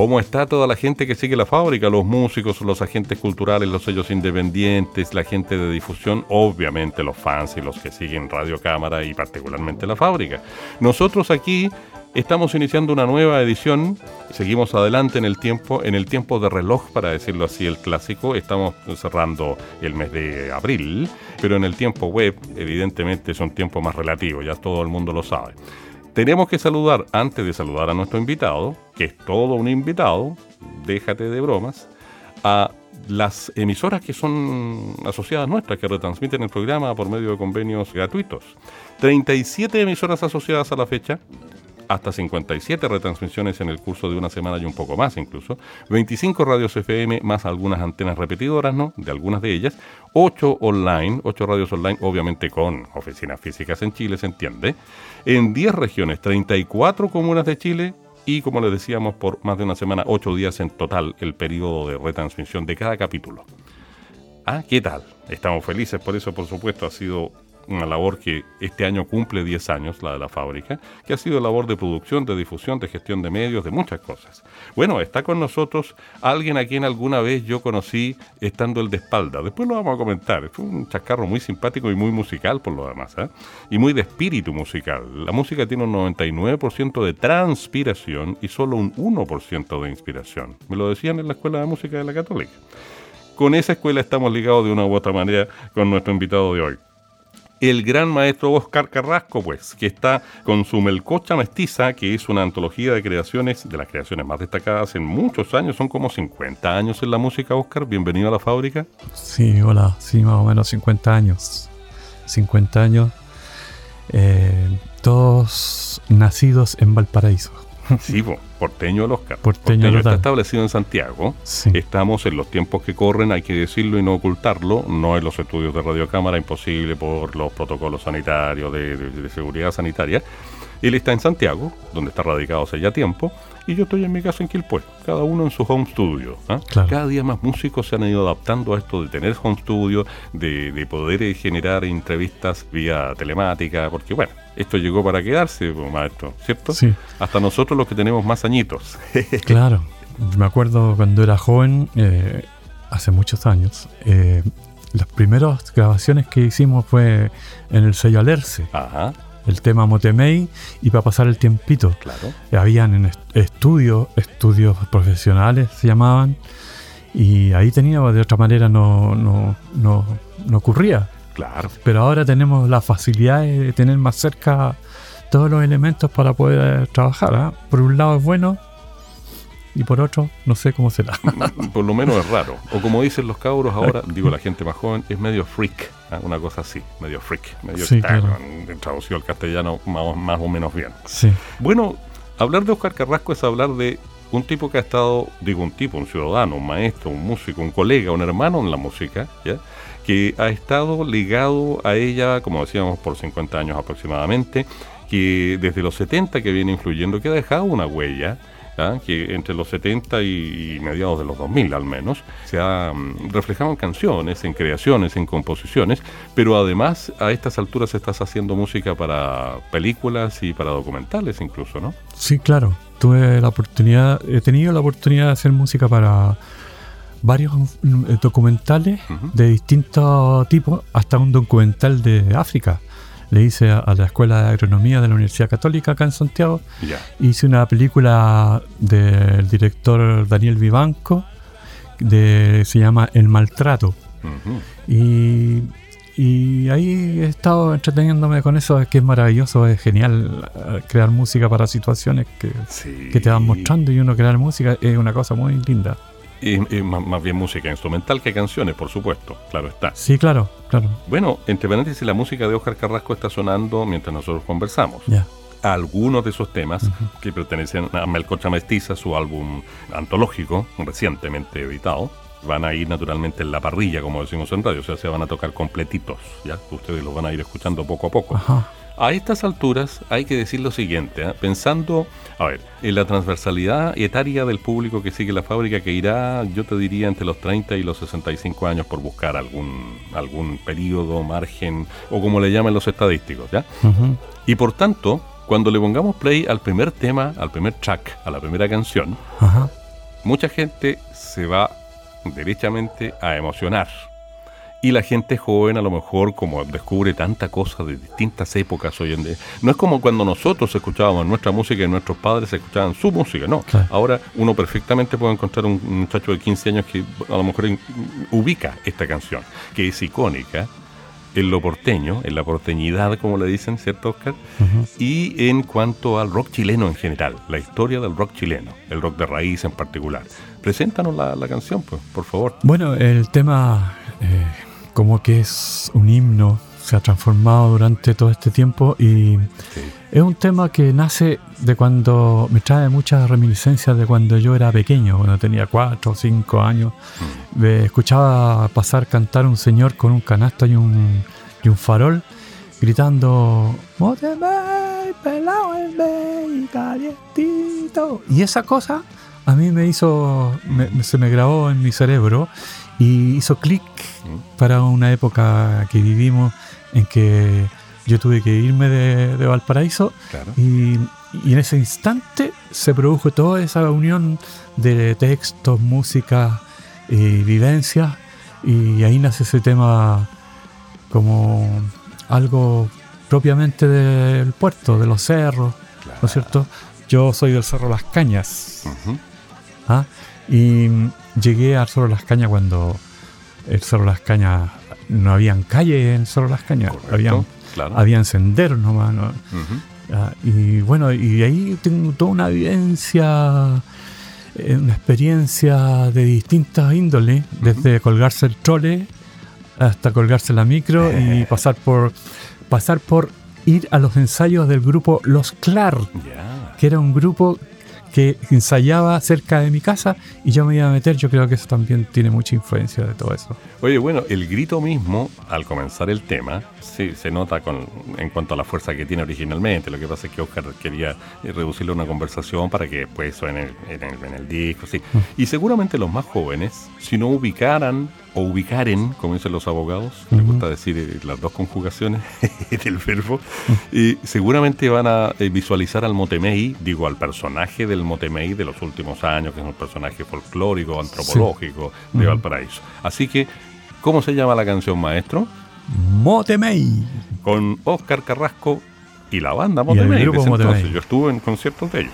¿Cómo está toda la gente que sigue la fábrica? Los músicos, los agentes culturales, los sellos independientes, la gente de difusión, obviamente los fans y los que siguen Radio Cámara y particularmente la fábrica. Nosotros aquí estamos iniciando una nueva edición, seguimos adelante en el tiempo, en el tiempo de reloj, para decirlo así, el clásico. Estamos cerrando el mes de abril, pero en el tiempo web, evidentemente, es un tiempo más relativo, ya todo el mundo lo sabe. Tenemos que saludar, antes de saludar a nuestro invitado, que es todo un invitado, déjate de bromas, a las emisoras que son asociadas nuestras, que retransmiten el programa por medio de convenios gratuitos. 37 emisoras asociadas a la fecha, hasta 57 retransmisiones en el curso de una semana y un poco más incluso, 25 radios FM más algunas antenas repetidoras, ¿no? De algunas de ellas, 8 online, 8 radios online, obviamente con oficinas físicas en Chile, se entiende, en 10 regiones, 34 comunas de Chile y como les decíamos, por más de una semana, 8 días en total el periodo de retransmisión de cada capítulo. Ah, ¿qué tal? Estamos felices por eso, por supuesto, ha sido una labor que este año cumple 10 años, la de la fábrica, que ha sido labor de producción, de difusión, de gestión de medios, de muchas cosas. Bueno, está con nosotros alguien a quien alguna vez yo conocí estando el de espalda. Después lo vamos a comentar. Fue un chascarro muy simpático y muy musical por lo demás, ¿eh? y muy de espíritu musical. La música tiene un 99% de transpiración y solo un 1% de inspiración. Me lo decían en la Escuela de Música de la Católica. Con esa escuela estamos ligados de una u otra manera con nuestro invitado de hoy el gran maestro Oscar Carrasco, pues, que está con su Melcocha Mestiza, que es una antología de creaciones, de las creaciones más destacadas en muchos años, son como 50 años en la música, Oscar. Bienvenido a la fábrica. Sí, hola, sí, más o menos 50 años. 50 años, eh, todos nacidos en Valparaíso. Sí, porteño el Oscar. Porteño, está establecido en Santiago. Estamos en los tiempos que corren, hay que decirlo y no ocultarlo. No en los estudios de radiocámara, imposible por los protocolos sanitarios, de seguridad sanitaria. Él está en Santiago, donde está radicado hace ya tiempo, y yo estoy en mi casa en Quilpué, cada uno en su home studio. ¿ah? Cada día más músicos se han ido adaptando a esto de tener home studio, de, poder generar entrevistas vía telemática, porque bueno, esto llegó para quedarse, pues, maestro, ¿cierto? Sí. Hasta nosotros los que tenemos más añitos. claro, me acuerdo cuando era joven, eh, hace muchos años, eh, las primeras grabaciones que hicimos fue en el sello Alerce. Ajá el tema Motemei y para pasar el tiempito. Claro. Habían en estudios, estudios profesionales se llamaban, y ahí tenía, de otra manera no, no, no, no ocurría. Claro. Pero ahora tenemos la facilidad de tener más cerca todos los elementos para poder trabajar. ¿ah? Por un lado es bueno, y por otro, no sé cómo será. por lo menos es raro. O como dicen los cabros ahora, digo la gente más joven, es medio freak, ¿ah? una cosa así, medio freak, medio sí, traducido al castellano más, más, o menos bien. Sí. Bueno, hablar de Oscar Carrasco es hablar de un tipo que ha estado, digo un tipo, un ciudadano, un maestro, un músico, un colega, un hermano en la música, ¿ya? que ha estado ligado a ella, como decíamos, por 50 años aproximadamente, que desde los 70 que viene influyendo, que ha dejado una huella que entre los 70 y, mediados de los 2000 al menos, se ha mm, reflejado en canciones, en creaciones, en composiciones, pero además a estas alturas estás haciendo música para películas y para documentales incluso, ¿no? Sí, claro. Tuve la oportunidad, he tenido la oportunidad de hacer música para varios mm, documentales de distintos tipos, hasta un documental de África le hice a, la Escuela de Agronomía de la Universidad Católica acá en Santiago. Hice una película del director Daniel Vivanco, de, se llama El Maltrato. y, ahí he estado entreteniéndome con eso, que es maravilloso, es genial eh, crear música para situaciones que, que te van mostrando y uno crear música es una cosa muy linda. Y, más, bien música instrumental que canciones, por supuesto, claro está. Sí, claro, claro. Bueno, entre paréntesis, la música de Oscar Carrasco está sonando mientras nosotros conversamos. Ya. algunos de esos temas que pertenecen a Melcocha Mestiza, su álbum antológico, recientemente editado. Van a ir naturalmente en la parrilla, como decimos en radio, o sea, se van a tocar completitos, ¿ya? Ustedes los van a ir escuchando poco a poco. A estas alturas hay que decir lo siguiente, ¿eh? pensando, a ver, en la transversalidad etaria del público que sigue la fábrica, que irá, yo te diría, entre los 30 y los 65 años por buscar algún, algún periodo, margen, o como le llaman los estadísticos, ¿ya? Y por tanto, cuando le pongamos play al primer tema, al primer track, a la primera canción, mucha gente se va derechamente a emocionar y la gente joven a lo mejor como descubre tanta cosa de distintas épocas hoy en día. No es como cuando nosotros escuchábamos nuestra música y nuestros padres escuchaban su música, no. Ahora uno perfectamente puede encontrar un muchacho de 15 años que a lo mejor ubica esta canción, que es icónica en lo porteño, en la porteñidad, como le dicen, ¿cierto, Oscar? Y en cuanto al rock chileno en general, la historia del rock chileno, el rock de raíz en particular. Preséntanos la, canción, pues, por favor. Bueno, el tema... Eh, como que es un himno, se ha transformado durante todo este tiempo y es un tema que nace de cuando me trae muchas reminiscencias de cuando yo era pequeñño, cuando tenía cuatro o cinco años. Mm. Me escuchaba pasar cantar un señor con un canasto y un, y un farol gritando pelado calientito. Y esa cosa a mí me hizo, se me grabó en mi cerebro y hizo clic para una época que vivimos en que yo tuve que irme de, Valparaíso y, en ese instante se produjo toda esa unión de textos, música y vivencias y ahí nace ese tema como algo propiamente del puerto, de los cerros, ¿no es cierto? Yo soy del Cerro Las Cañas. ¿Ah? Y llegué al Cerro Las Cañas cuando el Cerro Las Cañas no habían calles en Cerro Las Cañas, habían, habían senderos nomás. Ah, y bueno, y ahí tengo toda una vivencia, eh, una experiencia de distintas índoles, desde colgarse el trole hasta colgarse la micro y pasar por pasar por ir a los ensayos del grupo Los Clar, que era un grupo que ensayaba cerca de mi casa y yo me iba a meter, yo creo que eso también tiene mucha influencia de todo eso. Oye, bueno, el grito mismo, al comenzar el tema, sí, se nota con, en cuanto a la fuerza que tiene originalmente. Lo que pasa es que Oscar quería eh, reducirle una conversación para que después suene en el, en el, disco, sí. Mm. Y seguramente los más jóvenes, si no ubicaran o ubicaren, como dicen los abogados, me gusta decir eh, las dos conjugaciones del verbo, y seguramente van a eh, visualizar al Motemei, digo, al personaje del Motemei de los últimos años, que es un personaje folclórico, antropológico de Valparaíso. Así que, ¿cómo se llama la canción, maestro? Motemei. Con Oscar Carrasco y la banda Motemei. Yo estuve en conciertos de ellos.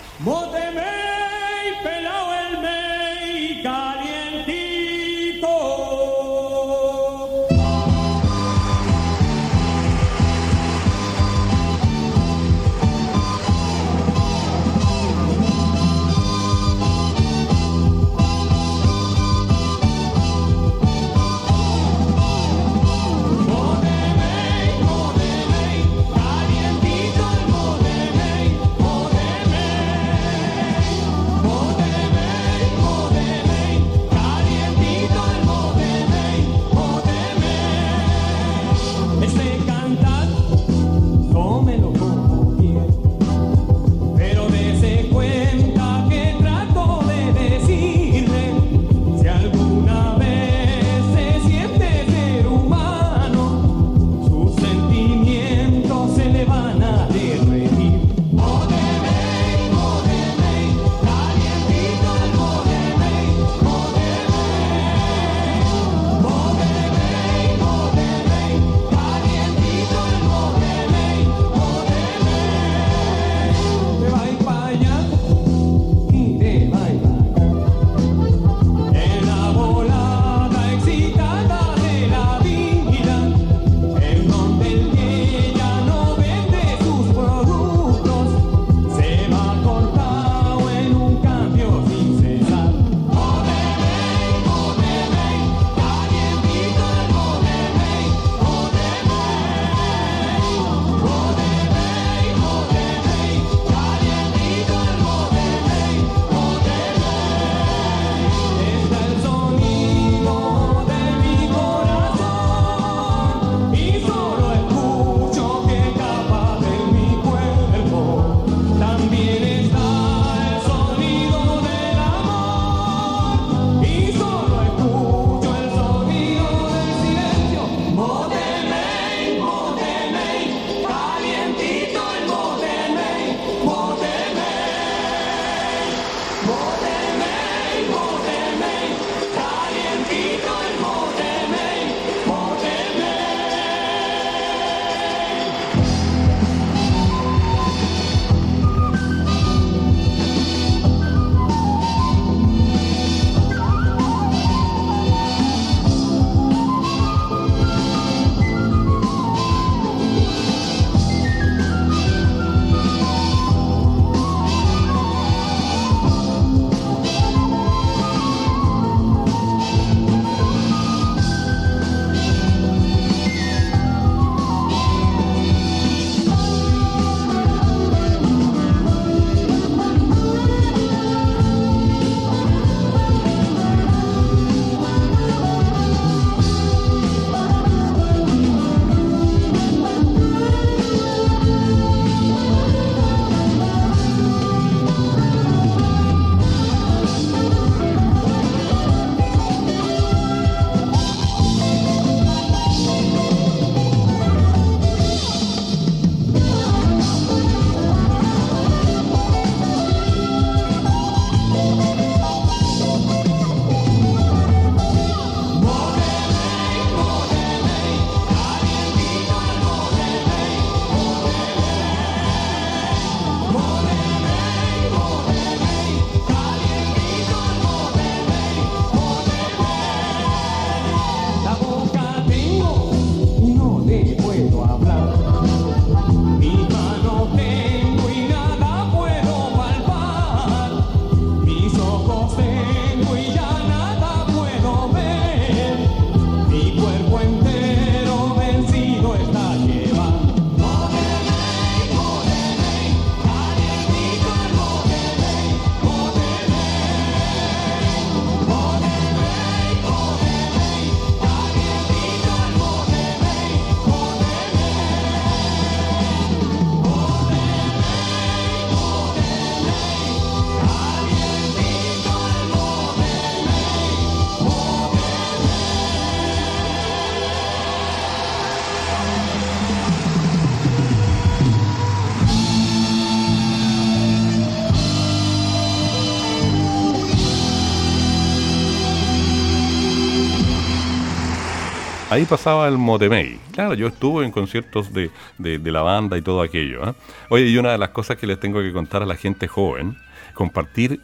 Ahí pasaba el Motemey. Claro, yo estuve en conciertos de, la banda y todo aquello. ¿eh? Oye, y una de las cosas que les tengo que contar a la gente joven, compartir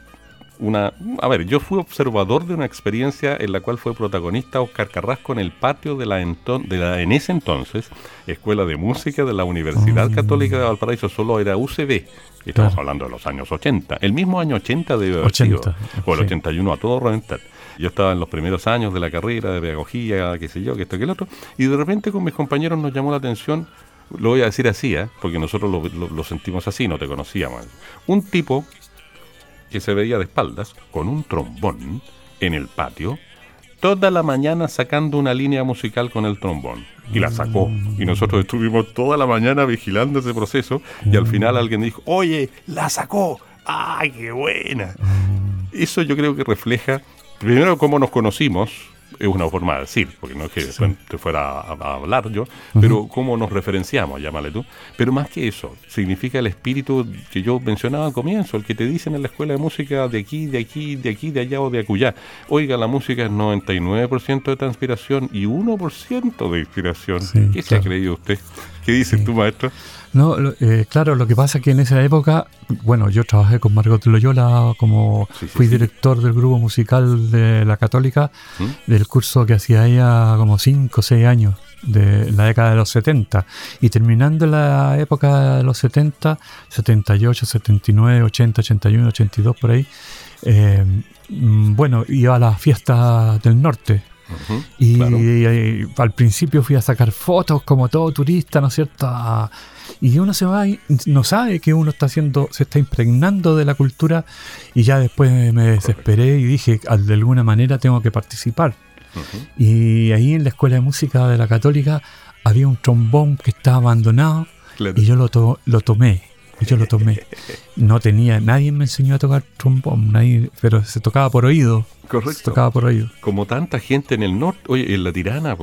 una... A ver, yo fui observador de una experiencia en la cual fue protagonista Oscar Carrasco en el patio de la, de la en ese entonces Escuela de Música de la Universidad mm. Católica de Valparaíso, solo era UCB. Estamos hablando de los años 80. El mismo año 80 debe haber 80, o el 81 a todo reventar. Yo estaba en los primeros años de la carrera de pedagogía, qué sé yo, que esto, que el otro, y de repente con mis compañeros nos llamó la atención, lo voy a decir así, ¿eh? porque nosotros lo, sentimos así, no te conocíamos. Un tipo que se veía de espaldas, con un trombón, en el patio, toda la mañana sacando una línea musical con el trombón. Y la sacó. Y nosotros estuvimos toda la mañana vigilando ese proceso. Y al final alguien dijo, oye, la sacó. ¡Ay, qué buena! Eso yo creo que refleja primero cómo nos conocimos, es una forma de decir, porque no es que te fuera a, hablar yo, pero cómo nos referenciamos, llámale tú. Pero más que eso, significa el espíritu que yo mencionaba al comienzo, el que te dicen en la escuela de música de aquí, de aquí, de aquí, de allá o de acullá. Oiga, la música es 99% de transpiración y 1% de inspiración. ¿Qué se ha creído usted? ¿Qué dices tú, maestro? No, eh, claro, lo que pasa es que en esa época, bueno, yo trabajé con Margot Loyola como fui director del grupo musical de la Católica, ¿Mm? del curso que hacía ella como 5 o 6 años, de la década de los 70. Y terminando la época de los 70, 78, 79, 80, 81, 82, por ahí, eh, mm, bueno, iba a las fiestas del norte, y, al principio fui a sacar fotos como todo turista, ¿no es cierto? y uno se va y no sabe que uno está haciendo, se está impregnando de la cultura y ya después me desesperé y dije, de alguna manera tengo que participar. Y ahí en la escuela de música de la católica había un trombón que estaba abandonado y yo lo, lo tomé. Yo lo tomé. No tenía, nadie me enseñó a tocar trombón, nadie, pero se tocaba por oído. Correcto. Se tocaba por oído. Como tanta gente en el norte, oye, en la tirana,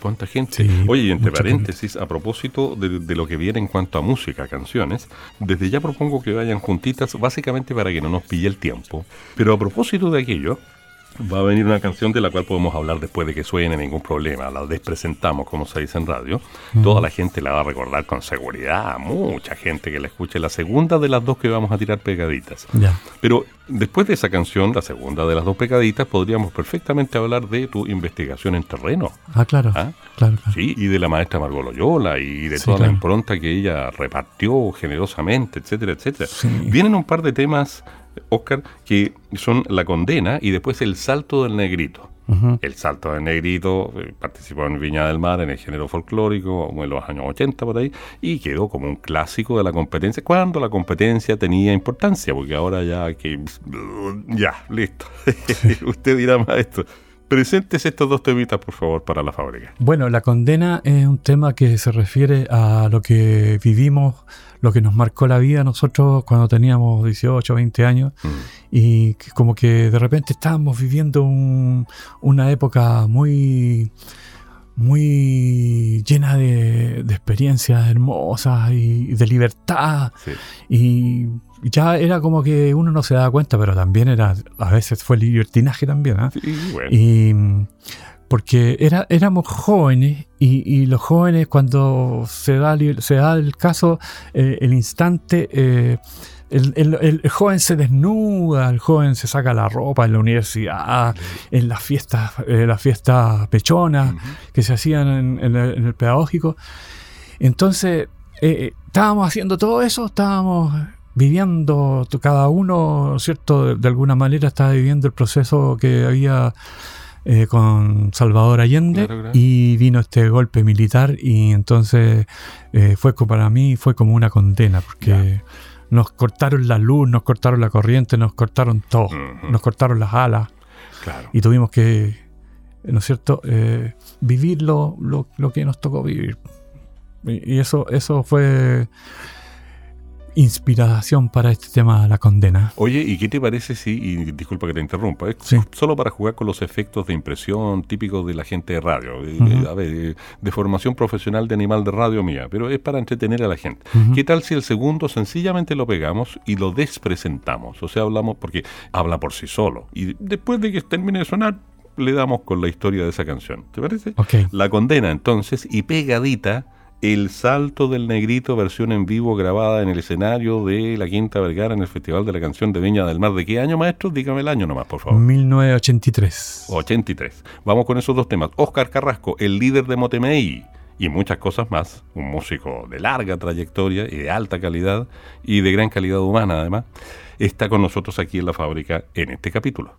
cuánta gente. Oye, y entre paréntesis, a propósito de, lo que viene en cuanto a música, canciones, desde ya propongo que vayan juntitas, básicamente para que no nos pille el tiempo. Pero a propósito de aquello, va a venir una canción de la cual podemos hablar después de que suene, ningún problema. La despresentamos, como se dice en radio. Toda la gente la va a recordar con seguridad. Mucha gente que la escuche. La segunda de las dos que vamos a tirar pegaditas. Ya. Pero después de esa canción, la segunda de las dos pegaditas, podríamos perfectamente hablar de tu investigación en terreno. Ah, claro. ¿Ah? claro, Sí, y de la maestra Margot Loyola y de toda la impronta que ella repartió generosamente, etcétera, etcétera. Vienen un par de temas Oscar, que son la condena y después el salto del negrito. El salto del negrito eh, participó en Viña del Mar en el género folclórico en los años 80 por ahí y quedó como un clásico de la competencia cuando la competencia tenía importancia porque ahora ya que ya listo. Usted dirá más esto Presentes estos dos temitas, por favor, para la fábrica. Bueno, la condena es un tema que se refiere a lo que vivimos, lo que nos marcó la vida nosotros cuando teníamos 18, 20 años, mm. y como que de repente estábamos viviendo una época muy muy llena de, experiencias hermosas y de libertad. Y ya era como que uno no se daba cuenta, pero también era, a veces fue libertinaje también. ¿ah? Y porque era, éramos jóvenes y, los jóvenes cuando se da, se da el caso, eh, el instante... Eh, el, joven se desnuda, el joven se saca la ropa en la universidad, en las fiestas, eh, las fiestas pechonas que se hacían en, el, pedagógico. Entonces, estábamos haciendo todo eso, estábamos viviendo, cada uno, ¿cierto? De, alguna manera estaba viviendo el proceso que había eh, con Salvador Allende y vino este golpe militar y entonces eh, fue para mí fue como una condena porque nos cortaron la luz, nos cortaron la corriente, nos cortaron todo, nos cortaron las alas y tuvimos que, ¿no es cierto?, eh, vivir lo, lo, lo, que nos tocó vivir. Y eso, eso fue inspiración para este tema, la condena. Oye, ¿y qué te parece si, y disculpa que te interrumpa, es sí. solo para jugar con los efectos de impresión típicos de la gente de radio, eh, uh -huh. Eh, a ver, de formación profesional de animal de radio mía, pero es para entretener a la gente. Uh -huh. ¿Qué tal si el segundo sencillamente lo pegamos y lo despresentamos? O sea, hablamos porque habla por sí solo. Y después de que termine de sonar, le damos con la historia de esa canción. ¿Te parece? Okay. La condena entonces y pegadita el Salto del Negrito, versión en vivo grabada en el escenario de la Quinta Vergara en el Festival de la Canción de Viña del Mar. ¿De qué año, maestro? Dígame el año nomás, por favor. 1983. 83. Vamos con esos dos temas. Oscar Carrasco, el líder de Motemey y muchas cosas más. Un músico de larga trayectoria y de alta calidad y de gran calidad humana, además, está con nosotros aquí en la fábrica en este capítulo.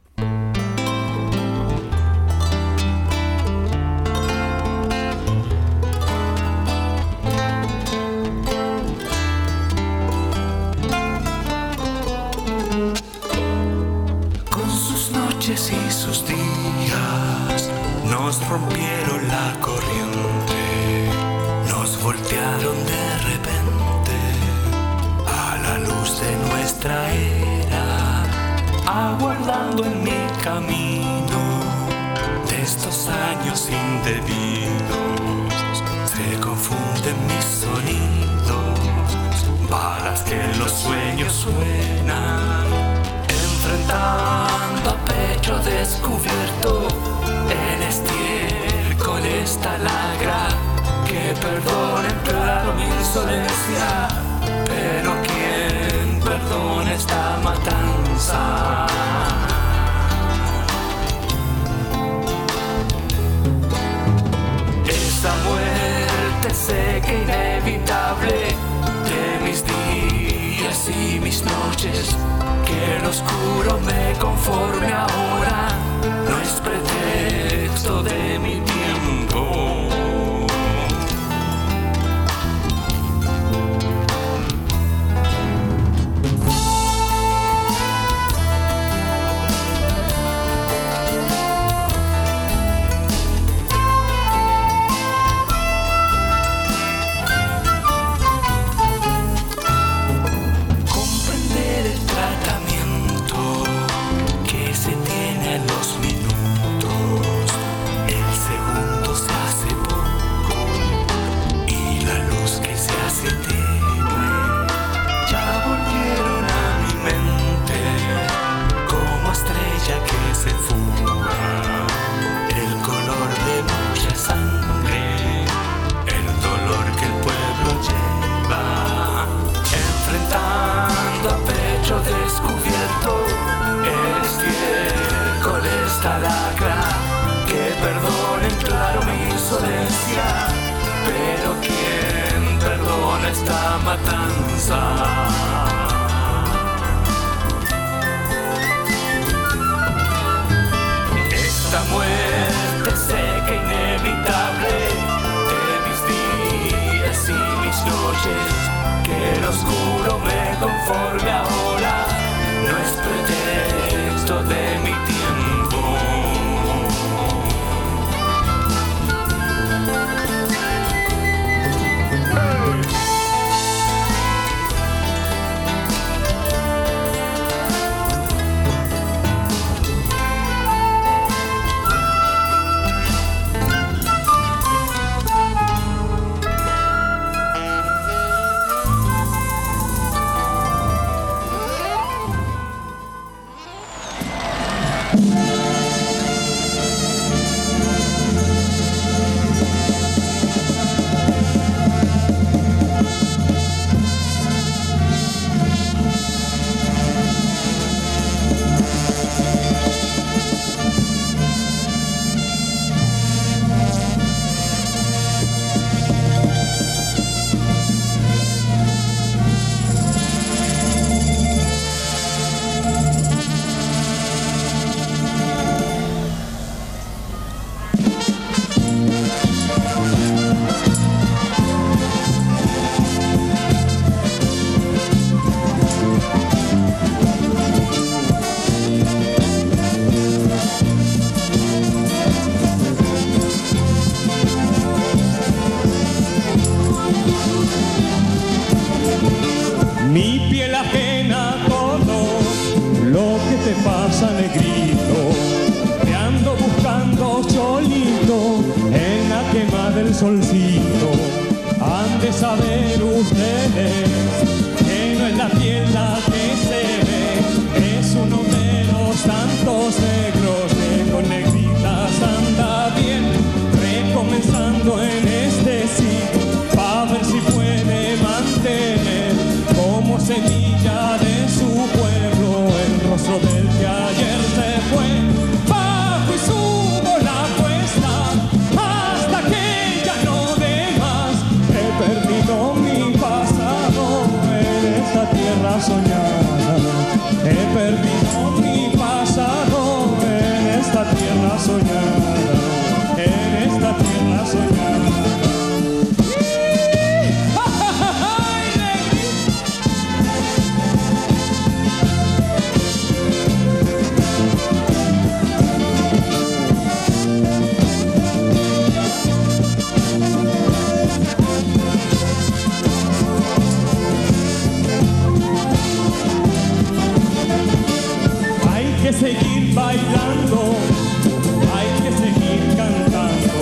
Hay que seguir cantando.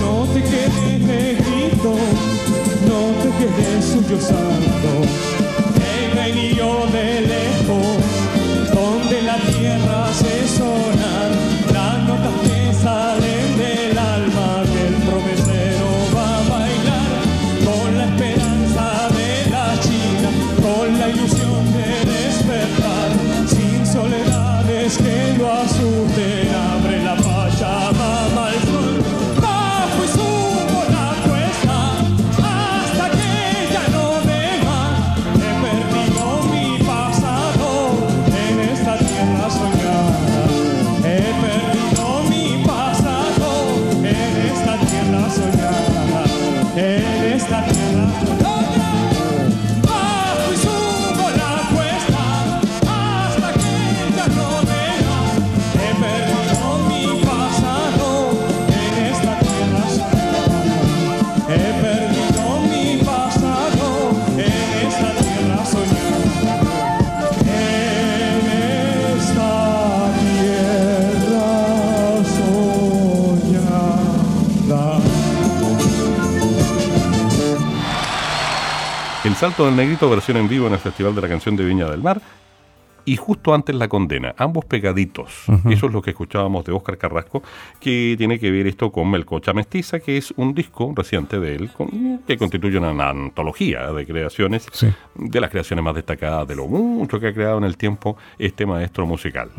No te quedes negrito, no te quedes sollozando. He venido de lejos, donde la tierra Salto del Negrito, versión en vivo en el Festival de la Canción de Viña del Mar. Y justo antes la condena, ambos pegaditos. Eso es lo que escuchábamos de Óscar Carrasco, que tiene que ver esto con Melcocha Mestiza, que es un disco reciente de él, con- que constituye una antología de creaciones, Sí. de las creaciones más destacadas, de lo mucho que ha creado en el tiempo este maestro musical.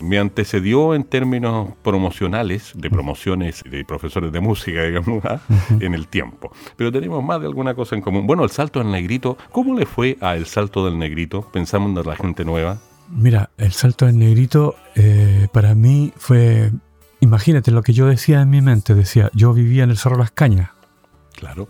Me antecedió en términos promocionales, de promociones de profesores de música, digamos, ¿ah? en el tiempo. Pero tenemos más de alguna cosa en común. Bueno, el salto del negrito, ¿cómo le fue a El Salto del Negrito? Pensando en la gente nueva. Mira, el salto del negrito eh, para mí fue, imagínate lo que yo decía en mi mente, decía, yo vivía en el Cerro Las Cañas, Claro.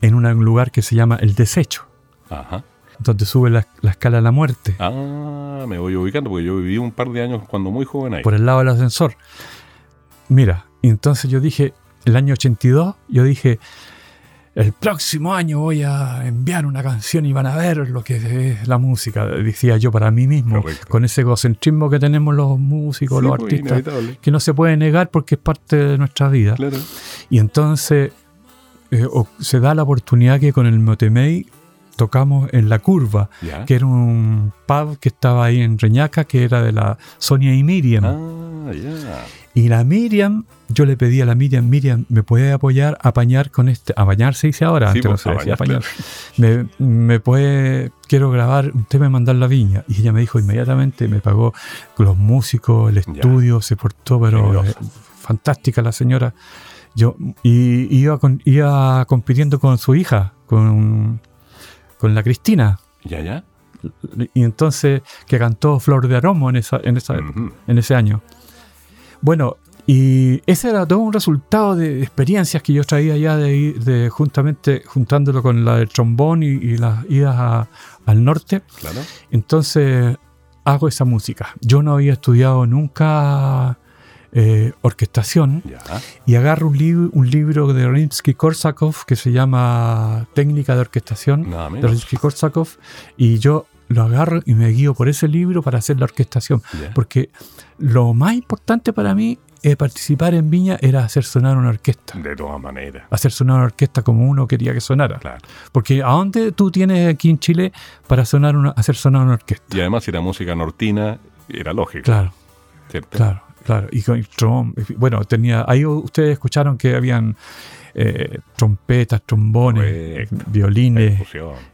en un lugar que se llama El Desecho, Ajá. donde sube la, la escala de la muerte, Ah, me voy ubicando porque yo viví un par de años cuando muy joven ahí. por el lado del ascensor. Mira, y entonces yo dije, el año 82, yo dije, el próximo año voy a enviar una canción y van a ver lo que es la música, decía yo para mí mismo, Correcto. con ese egocentrismo que tenemos los músicos, Sí, los pues, artistas, inevitable. que no se puede negar porque es parte de nuestra vida. Claro. Y entonces eh, se da la oportunidad que con el Motemey tocamos en La Curva, que era un pub que estaba ahí en Reñaca, que era de la Sonia y Miriam. Ah. Y la Miriam, yo le pedí a la Miriam, Miriam, ¿me puede apoyar a apañar con este? Apañar se dice ahora, Sí, antes no pues, se decía apañar. Me, me puede, quiero grabar un tema y mandar la viña. Y ella me dijo inmediatamente, me pagó los músicos, el estudio, se portó, pero eh, fantástica la señora. Yo, y iba, con- iba compitiendo con su hija, con, con la Cristina. Ya, ya. Y entonces, que cantó Flor de Aromo en, esa, en, esa, en ese año. Bueno, y ese era todo un resultado de experiencias que yo traía ya de, de juntamente juntándolo con la del trombón y, y las idas a- al norte. Claro. Entonces hago esa música. Yo no había estudiado nunca eh, orquestación Ya. y agarro un, lib- un libro de Rimsky-Korsakov que se llama Técnica de Orquestación Nada de. Rimsky-Korsakov y yo lo agarro y me guío por ese libro para hacer la orquestación. Porque lo más importante para mí eh, participar en Viña era hacer sonar una orquesta. De todas maneras. Hacer sonar una orquesta como uno quería que sonara. Claro. Porque ¿a dónde tú tienes aquí en Chile para sonar una, hacer sonar una orquesta? Y además, si era música nortina, era lógico. Claro, ¿cierto? claro, claro. Y con trombón, bueno, tenía, ahí ustedes escucharon que habían eh, trompetas, trombones, Correcto. violines,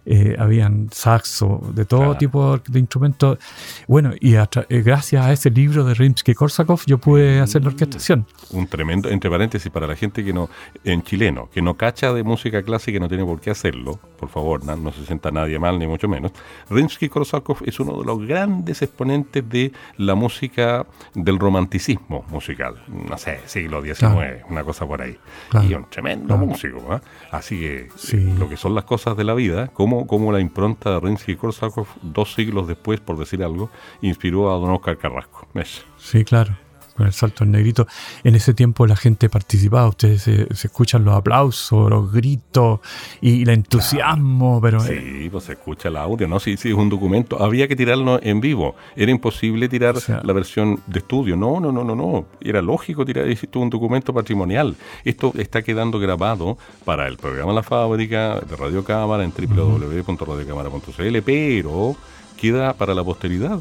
eh, habían saxo, de todo Claro. tipo de instrumentos. Bueno, y a eh, gracias a ese libro de Rimsky-Korsakov yo pude hacer la orquestación. Un tremendo, entre paréntesis, para la gente que no, en chileno, que no cacha de música clásica y no tiene por qué hacerlo, por favor, na- no, se sienta nadie mal, ni mucho menos. Rimsky-Korsakov es uno de los grandes exponentes de la música del romanticismo musical, no sé, siglo XIX, Claro. una cosa por ahí. Claro. Y un tremendo Claro. músico, ¿ah? Así que Sí. eh, lo que son las cosas de la vida, como, como la impronta de Rimsky-Korsakov, dos siglos después, por decir algo, inspiró a don Oscar Carrasco. Sí, claro. Con el salto en negrito. En ese tiempo la gente participaba, ustedes se, se escuchan los aplausos, los gritos y el entusiasmo, pero eh, Sí, pues se escucha el audio, ¿no? Sí, sí, es un documento. Había que tirarlo en vivo. Era imposible tirar O sea- la versión de estudio. No, no, no, no, no. Era lógico tirar esto un documento patrimonial. Esto está quedando grabado para el programa La Fábrica de Radio Cámara en www.radiocámara.cl, pero queda para la posteridad.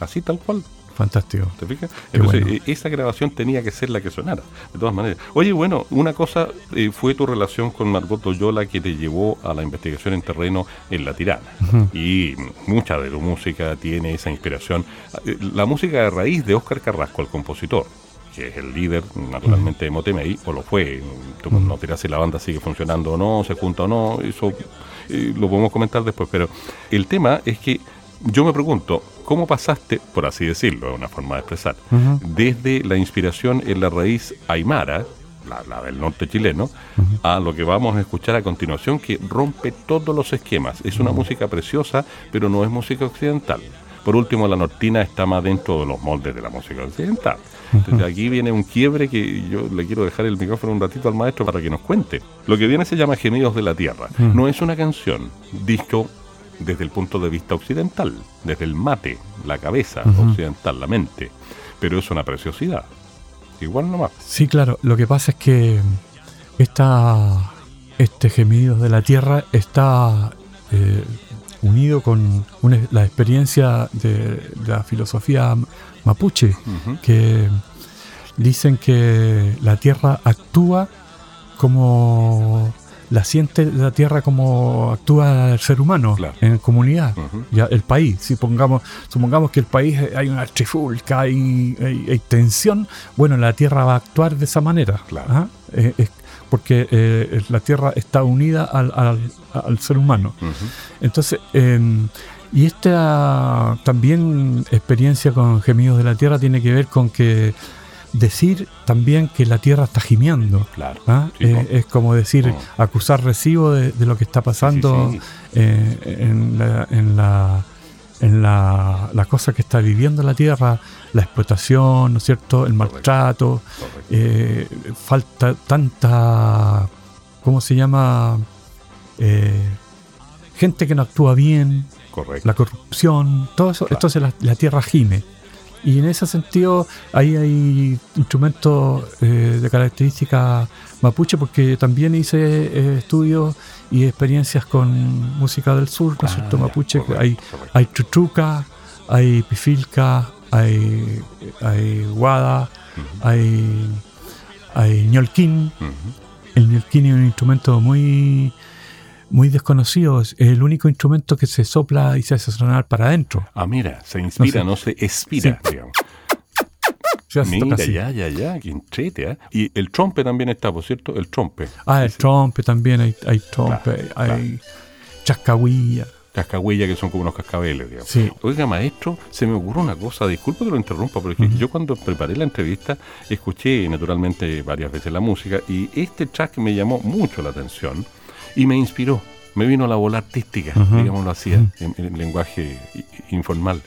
Así tal cual. Fantástico. ¿Te fijas? Entonces, bueno. eh, esa grabación tenía que ser la que sonara, de todas maneras. Oye, bueno, una cosa eh, fue tu relación con Margot Loyola que te llevó a la investigación en terreno en La Tirana. Y mucha de tu música tiene esa inspiración. Eh, La música de raíz de Óscar Carrasco, el compositor, que es el líder, naturalmente, de Motemey, o lo fue. Tú no dirás si la banda sigue funcionando o no, se junta o no, eso eh, lo podemos comentar después. Pero el tema es que yo me pregunto, ¿cómo pasaste, por así decirlo, es una forma de expresar, desde la inspiración en la raíz aymara, la, la del norte chileno, a lo que vamos a escuchar a continuación, que rompe todos los esquemas? Es una música preciosa, pero no es música occidental. Por último, la nortina está más dentro de los moldes de la música occidental. Entonces aquí viene un quiebre que yo le quiero dejar el micrófono un ratito al maestro para que nos cuente. Lo que viene se llama Gemidos de la Tierra. No es una canción dicho desde el punto de vista occidental, desde el mate, la cabeza occidental, la mente, pero es una preciosidad. Igual nomás. Sí, claro. Lo que pasa es que esta, este gemido de la tierra está eh, unido con una- la experiencia de, de la filosofía mapuche, que dicen que la tierra actúa como la siente la tierra como actúa el ser humano Claro. en comunidad ya el país si pongamos supongamos que el país eh, hay una trifulca hay, hay, hay tensión bueno la tierra va a actuar de esa manera Claro. ¿ah? Eh, porque eh, la tierra está unida al, al- al ser humano entonces, eh, y esta también experiencia con Gemidos de la Tierra tiene que ver con que decir también que la Tierra está gimiendo. Claro. ¿ah? Sí, Eh, es como decir, acusar recibo de, de lo que está pasando Sí, sí. eh, en, la, en, la, en la, la cosa que está viviendo la Tierra, la explotación, ¿no es cierto? El maltrato, Correcto. eh, falta tanta, ¿cómo se llama? Eh, gente que no actúa bien, Correcto. la corrupción, todo eso, Claro. entonces la, la tierra gime. Y en ese sentido, ahí hay instrumentos eh, de característica mapuche, porque también hice eh, estudios y experiencias con música del sur, ¿no es Ah, cierto? Mapuche, correcto, hay, correcto. hay chuchuca, hay pifilca, hay, hay guada, hay, hay ñolquín. El ñolquín es un instrumento muy, muy desconocido, es el único instrumento que se sopla y se hace sonar para adentro. Ah, mira, se inspira, No no, se expira, Sí. digamos. Tocar Mira, ya, ya, ya, que entrete, ¿eh? Y el trompe también está, por cierto, el trompe. Ah, el trompe también, hay, hay trompe, Claro, hay chascahuilla. Cascahuilla, que son como unos cascabeles, digamos. Sí. Oiga, maestro, se me ocurre una cosa, disculpe que lo interrumpa, pero es que yo cuando preparé la entrevista escuché naturalmente varias veces la música y este track me llamó mucho la atención y me inspiró. Me vino la bola artística, digámoslo así, en, en lenguaje informal.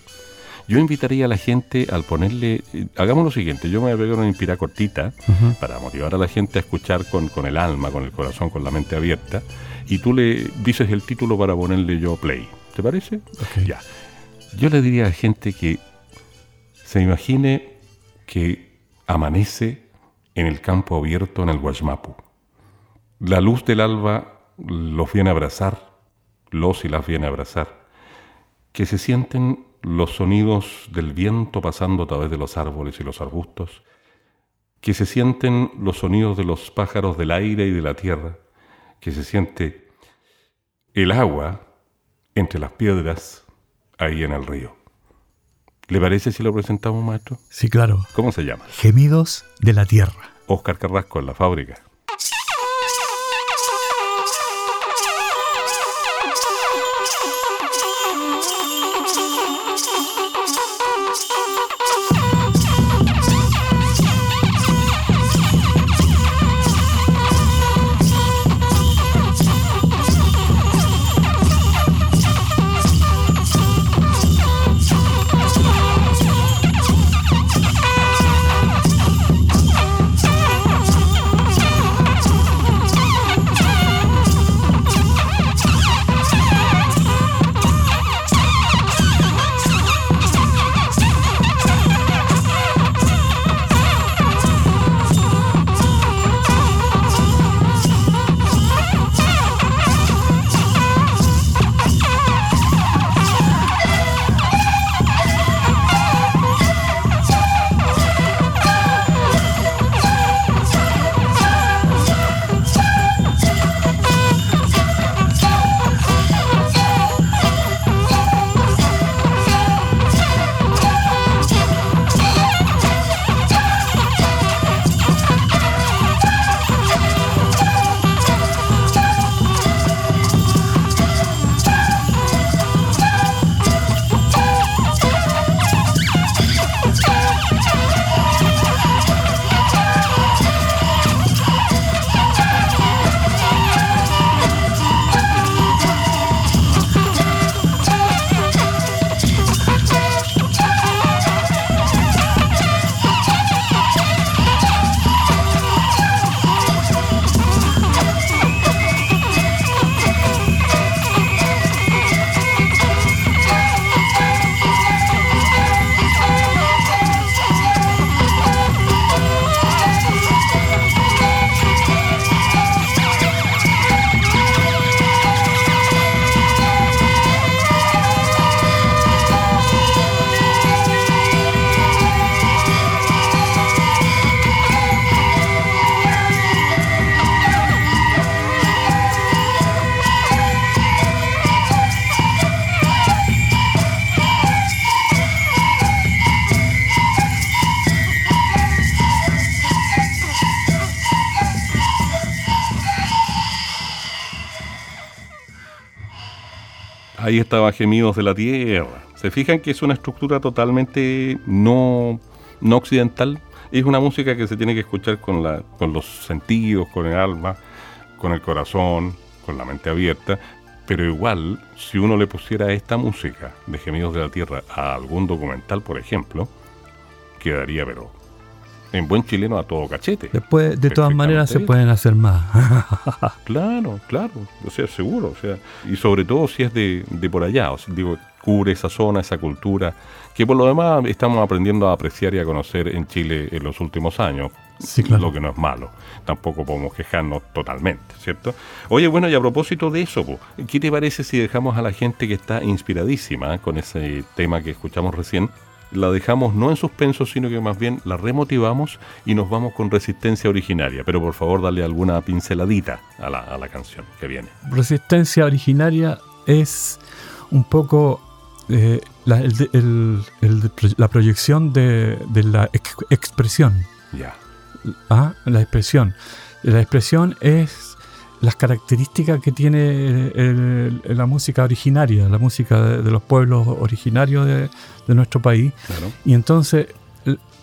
Yo invitaría a la gente al ponerle, eh, hagamos lo siguiente, yo me voy a pegar una inspira cortita para motivar a la gente a escuchar con, con el alma, con el corazón, con la mente abierta, y tú le dices el título para ponerle yo play. ¿Te parece? Ya. Yo le diría a la gente que se imagine que amanece en el campo abierto en el Guaymapu. La luz del alba los viene a abrazar, los y las viene a abrazar. Que se sienten los sonidos del viento pasando a través de los árboles y los arbustos. que se sienten los sonidos de los pájaros del aire y de la tierra, que se siente el agua entre las piedras ahí en el río. ¿Le parece si lo presentamos, maestro? Sí, claro. ¿Cómo se llama? Gemidos de la Tierra. Oscar Carrasco en la fábrica. Ahí estaba Gemidos de la Tierra. ¿Se fijan que es una estructura totalmente no, no occidental? Es una música que se tiene que escuchar con, la, con los sentidos, con el alma, con el corazón, con la mente abierta. Pero igual, si uno le pusiera esta música de Gemidos de la Tierra a algún documental, por ejemplo, quedaría, pero en buen chileno a todo cachete. Después, de todas maneras, se pueden hacer más. claro, claro, o sea, seguro, o sea, y sobre todo si es de, de por allá, o sea, digo, cubre esa zona, esa cultura, que por lo demás estamos aprendiendo a apreciar y a conocer en Chile en los últimos años. Sí, claro. Lo que no es malo. Tampoco podemos quejarnos totalmente, ¿cierto? Oye, bueno, y a propósito de eso, po, ¿qué te parece si dejamos a la gente que está inspiradísima con ese tema que escuchamos recién? La dejamos no en suspenso, sino que más bien la remotivamos y nos vamos con resistencia originaria. Pero por favor, dale alguna pinceladita a la, a la canción que viene. Resistencia originaria es un poco eh, la, el- el- el- la proyección de, de la ex- expresión. Ya. ¿ah? La expresión. La expresión es las características que tiene el- el- la música originaria, la música de, de los pueblos originarios de, de nuestro país. Claro. Y entonces,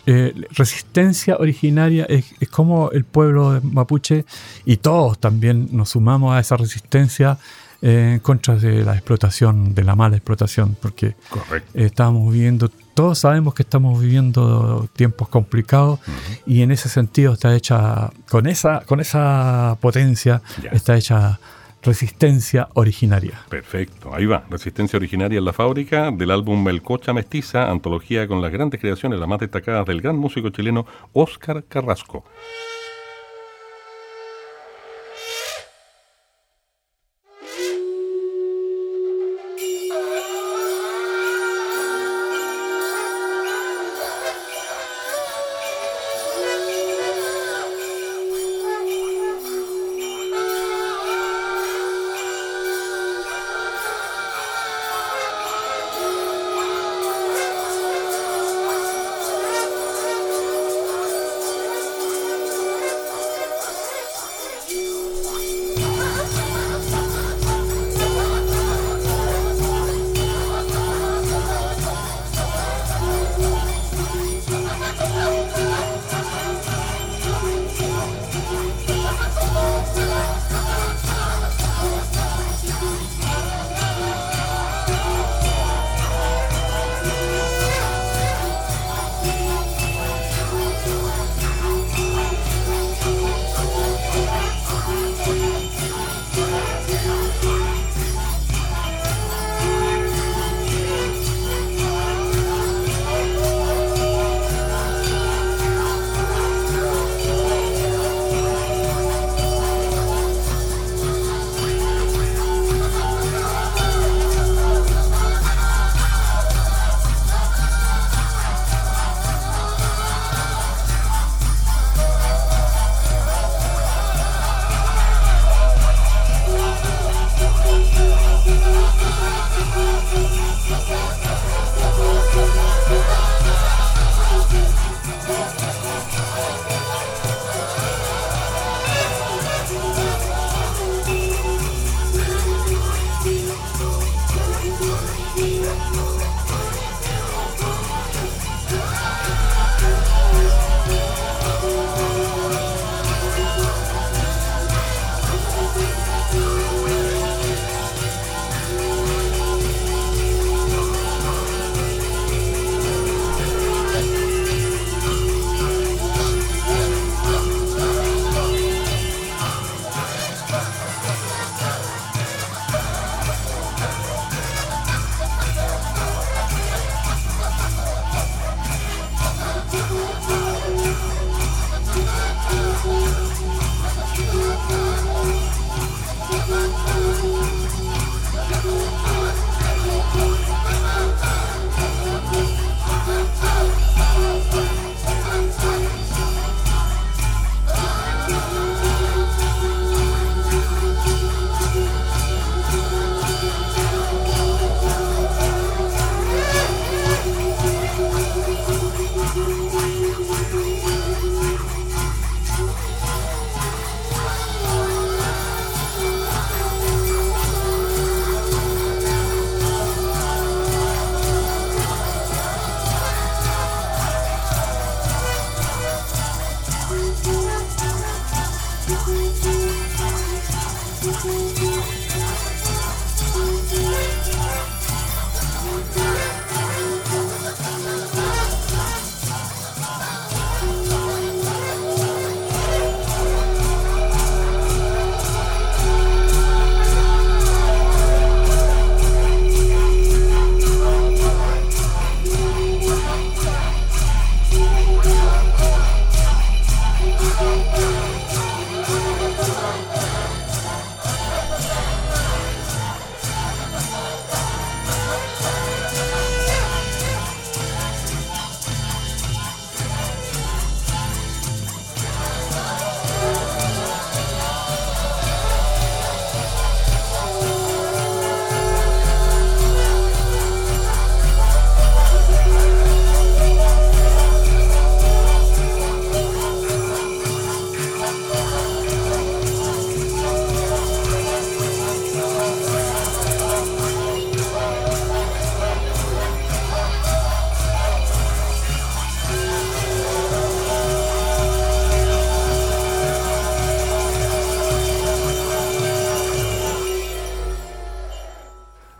eh, resistencia originaria es, es como el pueblo mapuche y todos también nos sumamos a esa resistencia eh, en contra de la explotación, de la mala explotación, porque eh, estamos viviendo, todos sabemos que estamos viviendo tiempos complicados y en ese sentido está hecha, con esa, con esa potencia, Ya. está hecha resistencia originaria. Perfecto, ahí va. Resistencia originaria en la fábrica del álbum Melcocha Mestiza, antología con las grandes creaciones, las más destacadas del gran músico chileno Óscar Carrasco.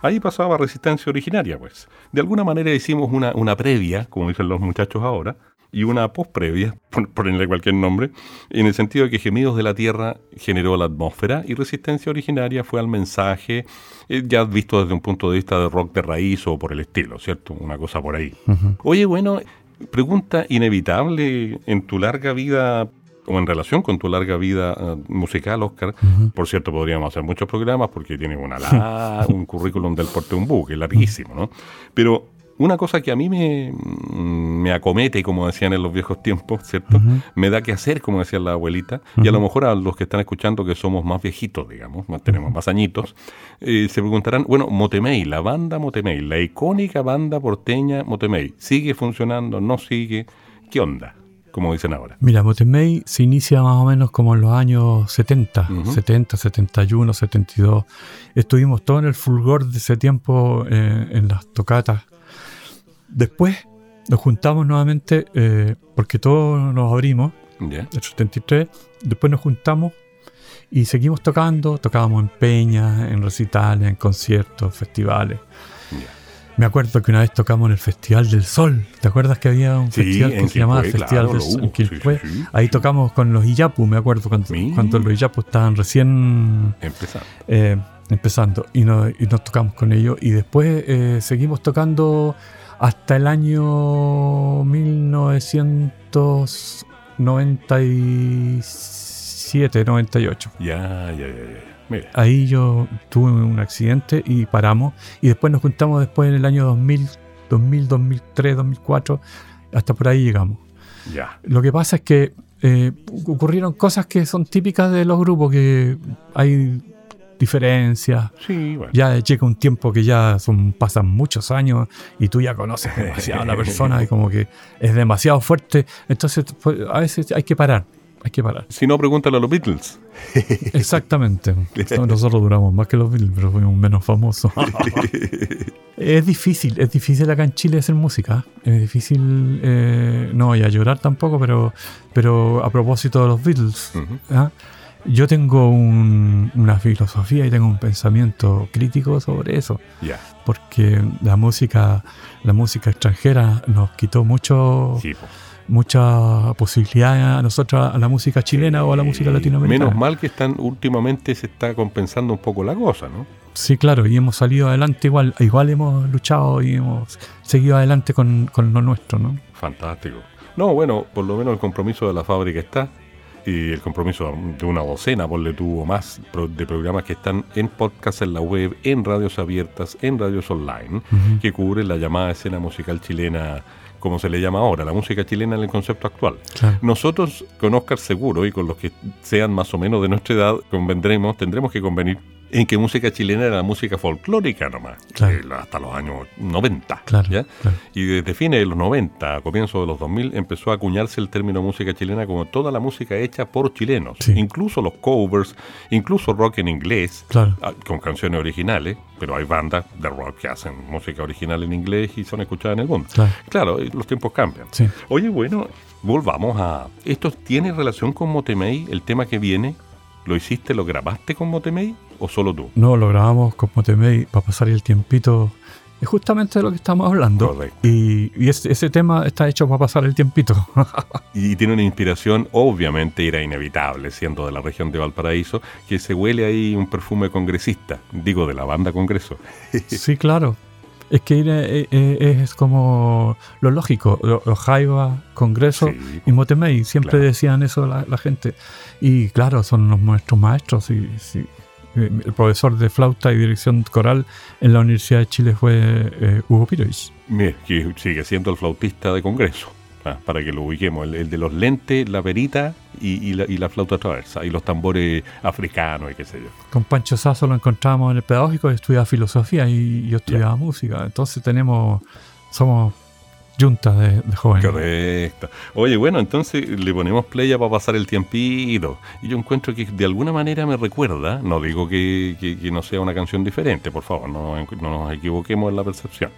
Ahí pasaba resistencia originaria, pues. De alguna manera hicimos una, una previa, como dicen los muchachos ahora, y una post-previa, por ponerle cualquier nombre, en el sentido de que Gemidos de la Tierra generó la atmósfera y Resistencia Originaria fue al mensaje, eh, ya visto desde un punto de vista de rock de raíz o por el estilo, ¿cierto? Una cosa por ahí. Oye, bueno, pregunta inevitable en tu larga vida o en relación con tu larga vida eh, musical, Oscar. Por cierto, podríamos hacer muchos programas porque tiene una la- un currículum del porte de un buque, larguísimo, ¿no? Pero una cosa que a mí me, mm, me acomete, como decían en los viejos tiempos, ¿cierto? Me da que hacer, como decía la abuelita, y a lo mejor a los que están escuchando que somos más viejitos, digamos, más, tenemos más añitos, eh, se preguntarán, bueno, Motemey, la banda Motemey, la icónica banda porteña Motemey, ¿sigue funcionando? ¿No sigue? ¿Qué onda? Como dicen ahora. Mira, Motemey se inicia más o menos como en los años 70, Ujú. 70, 71, 72. Estuvimos todo en el fulgor de ese tiempo eh, en las tocatas. Después nos juntamos nuevamente eh, porque todos nos abrimos, ¿Ya? el 73. Después nos juntamos y seguimos tocando. Tocábamos en peñas, en recitales, en conciertos, festivales. Me acuerdo que una vez tocamos en el Festival del Sol. ¿Te acuerdas que había un Sí, festival que se llamaba Festival claro, del Sol? Sí, sí. Ahí tocamos con los Iyapu, me acuerdo, cuando, los Iyapu estaban recién Empezando. eh, empezando y nos, y nos tocamos con ellos. Y después eh, seguimos tocando hasta el año 1997, 98. Ya, ya, ya, ya. Mira. Ahí yo tuve un accidente y paramos. Y después nos juntamos después en el año 2000, 2000 2003, 2004. Hasta por ahí llegamos. Ya. Lo que pasa es que eh, ocurrieron cosas que son típicas de los grupos, que hay diferencias. Sí, bueno. Ya llega un tiempo que ya son, pasan muchos años y tú ya conoces demasiado a la persona y como que es demasiado fuerte. Entonces pues, a veces hay que parar, hay que parar. Si no, pregúntale a los Beatles. Exactamente. Nosotros duramos más que los Beatles, pero fuimos menos famosos. es difícil, es difícil acá en Chile hacer música. Es difícil, eh, no voy a llorar tampoco, pero, pero a propósito de los Beatles, Ujú. ¿ah? yo tengo un- una filosofía y tengo un pensamiento crítico sobre eso, Ya. porque la música, la música extranjera nos quitó mucho, Sí, po. Mucha posibilidad a nosotros, a la música chilena o a la música Eh, latinoamericana. Menos mal que están últimamente se está compensando un poco la cosa, ¿no? Sí, claro, y hemos salido adelante igual, igual hemos luchado y hemos seguido adelante con, con lo nuestro, ¿no? Fantástico. No, bueno, por lo menos el compromiso de la fábrica está. Y el compromiso de una docena, por le tuvo más de programas que están en podcast en la web, en radios abiertas, en radios online, que cubren la llamada escena musical chilena, como se le llama ahora, la música chilena en el concepto actual. Claro. Nosotros, con Oscar seguro y con los que sean más o menos de nuestra edad, convendremos, tendremos que convenir en que música chilena era música folclórica nomás, Claro. eh, hasta los años 90. Claro, ¿ya? claro. Y desde fines de los 90, a comienzos de los 2000, empezó a acuñarse el término música chilena como toda la música hecha por chilenos, Sí. incluso los covers, incluso rock en inglés, ah, con canciones originales, pero hay bandas de rock que hacen música original en inglés y son escuchadas en el mundo. Claro. Los tiempos cambian. Sí. Oye, bueno, volvamos a... ¿Esto tiene relación con Motemey, el tema que viene? ¿Lo hiciste, lo grabaste con Motemey o solo tú? No, lo grabamos con Motemey para pasar el tiempito. Es justamente de lo que estamos hablando. Correcto. Y, y ese, ese tema está hecho para pasar el tiempito. Y tiene una inspiración, obviamente era inevitable, siendo de la región de Valparaíso, que se huele ahí un perfume congresista, digo, de la banda Congreso. sí, claro. Es que eh, eh, es como lo lógico. Lo- Los Jaiba, Congreso Sí. y Motemey siempre Claro. decían eso la, la gente. Y claro, son los nuestros maestros. Y, sí. Eh, El profesor de flauta y dirección coral en la Universidad de Chile fue eh, Hugo Pirois. Que sigue siendo el flautista de Congreso, ah, para que lo ubiquemos, el, el de los lentes, la perita y, y la, y la flauta traversa, y los tambores africanos y qué sé yo. Con Pancho Sasso lo encontramos en el pedagógico, estudiaba filosofía y yo estudiaba música. Entonces tenemos, somos juntas de, de jóvenes. Correcto. Oye, bueno, entonces le ponemos playa para pasar el tiempito. Y yo encuentro que de alguna manera me recuerda, no digo que, que- que no sea una canción diferente, por favor, no, no nos equivoquemos en la percepción.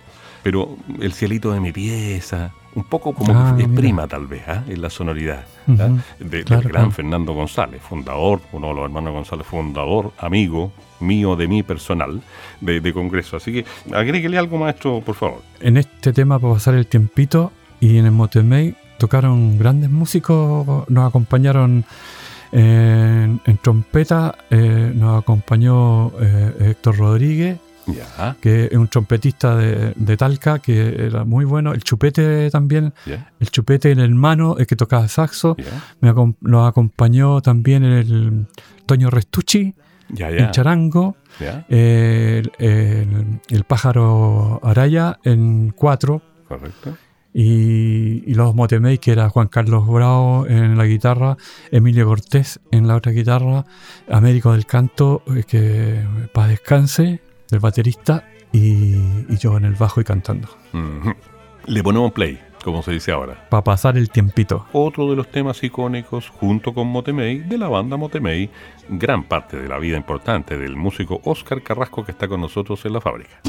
Pero el cielito de mi pieza, un poco como Ah, que es mira. prima tal vez, ¿ah? en la sonoridad ¿ah? De, Claro, del gran claro. Fernando González, fundador, uno de los hermanos González, fundador, amigo mío de mí personal de, de Congreso. Así que agréguele algo, maestro, por favor. En este tema, para pasar el tiempito, y en el Motemey tocaron grandes músicos, nos acompañaron en, en trompeta, eh, nos acompañó eh, Héctor Rodríguez, Que es un trompetista de, de Talca, que era muy bueno, el chupete también, el chupete, el hermano, el que tocaba saxo, me acom- nos acompañó también el Toño Restucci, ya, charango, el, el- el pájaro Araya en cuatro, correcto. y, y los Motemey, que era Juan Carlos Bravo en la guitarra, Emilio Cortés en la otra guitarra, Américo del Canto, eh, que para descanse, del baterista, y, y yo en el bajo y cantando. Le ponemos play, como se dice ahora. para pasar el tiempito. Otro de los temas icónicos, junto con Motemey, de la banda Motemey, gran parte de la vida importante del músico Oscar Carrasco que está con nosotros en la fábrica.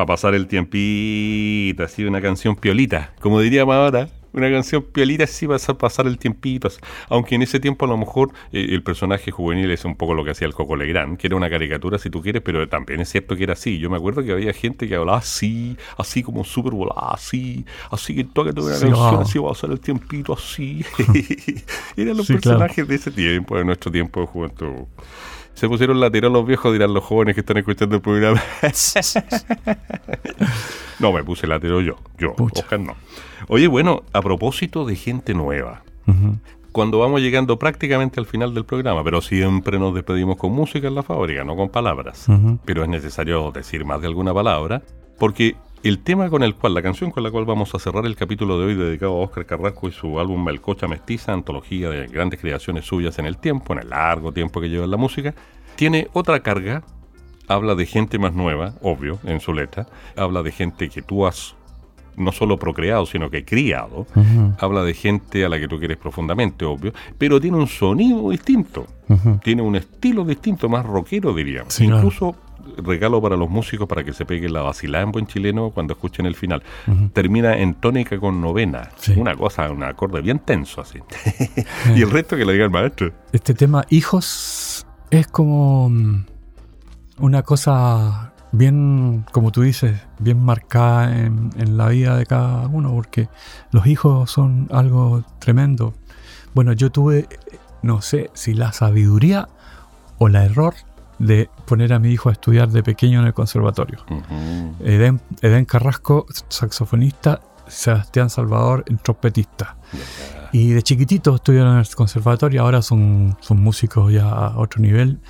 Para pasar el tiempito, así una canción piolita, como diríamos ahora, una canción piolita así para pasar el tiempito. Aunque en ese tiempo a lo mejor eh, el personaje juvenil es un poco lo que hacía el Coco Legrand, que era una caricatura si tú quieres, pero también es cierto que era así. Yo me acuerdo que había gente que hablaba así, así como súper volada, así, así que toca una Sí, canción, wow. así va a pasar el tiempito, así. Eran los Sí, claro. personajes de ese tiempo, de nuestro tiempo de juventud. Se pusieron lateral los viejos, dirán los jóvenes que están escuchando el programa. no, me puse latero yo, yo, Pucha. Oscar no. Oye, bueno, a propósito de gente nueva, cuando vamos llegando prácticamente al final del programa, pero siempre nos despedimos con música en la fábrica, no con palabras. Pero es necesario decir más de alguna palabra, porque el tema con el cual, la canción con la cual vamos a cerrar el capítulo de hoy dedicado a Oscar Carrasco y su álbum Melcocha Mestiza, antología de grandes creaciones suyas en el tiempo, en el largo tiempo que lleva en la música, tiene otra carga, habla de gente más nueva, obvio, en su letra, habla de gente que tú has no solo procreado, sino que criado, habla de gente a la que tú quieres profundamente, obvio, pero tiene un sonido distinto, tiene un estilo distinto, más rockero, diríamos. Sí, claro. Regalo para los músicos para que se peguen la vacilada en buen chileno cuando escuchen el final. Termina en tónica con novena. Sí. Una cosa, un acorde bien tenso así. y el resto que lo diga el maestro. Este tema, hijos, es como mm, una cosa bien, como tú dices, bien marcada en, en la vida de cada uno, porque los hijos son algo tremendo. Bueno, yo tuve, no sé si la sabiduría o la error de poner a mi hijo a estudiar de pequeño en el conservatorio. Ujú. Edén, Edén Carrasco, saxofonista, Sebastián Salvador, trompetista. Y de chiquitito estuvieron en el conservatorio, ahora son, son músicos ya a otro nivel.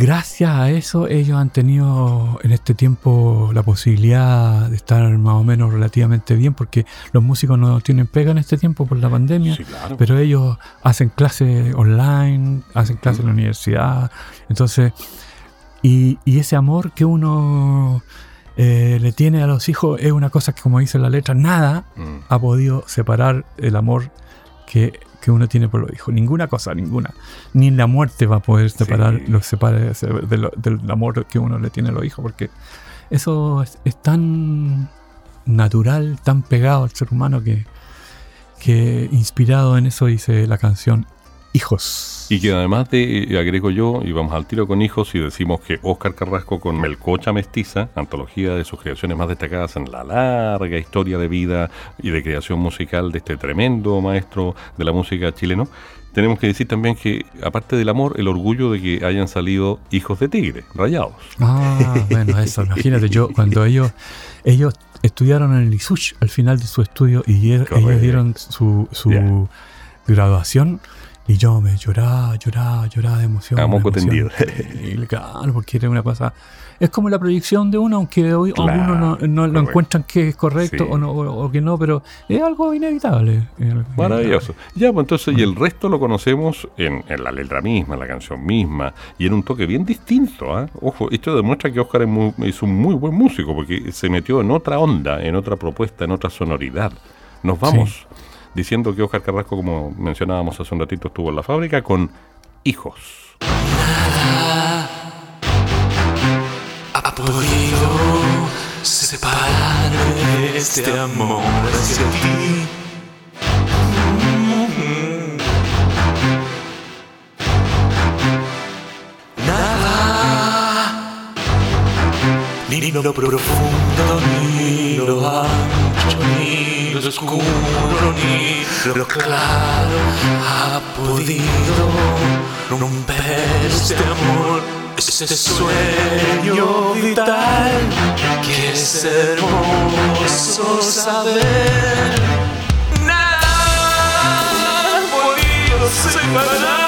Gracias a eso ellos han tenido en este tiempo la posibilidad de estar más o menos relativamente bien, porque los músicos no tienen pega en este tiempo por la pandemia. Sí, claro. Pero ellos hacen clases online, hacen clases en la universidad. Entonces, y, y ese amor que uno eh, le tiene a los hijos es una cosa que, como dice la letra, nada Mm. ha podido separar el amor que, que uno tiene por los hijos. Ninguna cosa, ninguna. Ni la muerte va a poder separar, Sí. los separe de- de lo- del amor que uno le tiene a los hijos, porque eso es, es tan natural, tan pegado al ser humano que, que inspirado en eso dice la canción Hijos. Y que además de, eh, agrego yo, y vamos al tiro con hijos, y decimos que Oscar Carrasco con Melcocha Mestiza, antología de sus creaciones más destacadas en la larga historia de vida y de creación musical de este tremendo maestro de la música chileno, tenemos que decir también que, aparte del amor, el orgullo de que hayan salido hijos de tigre, rayados. Ah, bueno, eso, imagínate, yo cuando ellos, ellos estudiaron en el ISUCH al final de su estudio y ellos dieron su, su graduación y yo me lloraba, lloraba, lloraba de emoción. A de moco emoción. tendido. Claro, porque era una cosa... Es como la proyección de uno, aunque hoy Claro, algunos no, no lo encuentran que es correcto Sí. o, no, o, o que no, pero es algo inevitable. Maravilloso. Ya, pues entonces, y el resto lo conocemos en, en la letra misma, en la canción misma, y en un toque bien distinto. ¿ah? Ojo, esto demuestra que Oscar es, muy- es un muy buen músico, porque se metió en otra onda, en otra propuesta, en otra sonoridad. Nos vamos diciendo que Oscar Carrasco, como mencionábamos hace un ratito, estuvo en la fábrica con hijos. ha podido separarme de este amor hacia ti. Nada, ni lo profundo, ni lo ni lo oscuro, ni lo claro ha podido romper este amor, este sueño vital que es hermoso saber. Nada ha podido separarme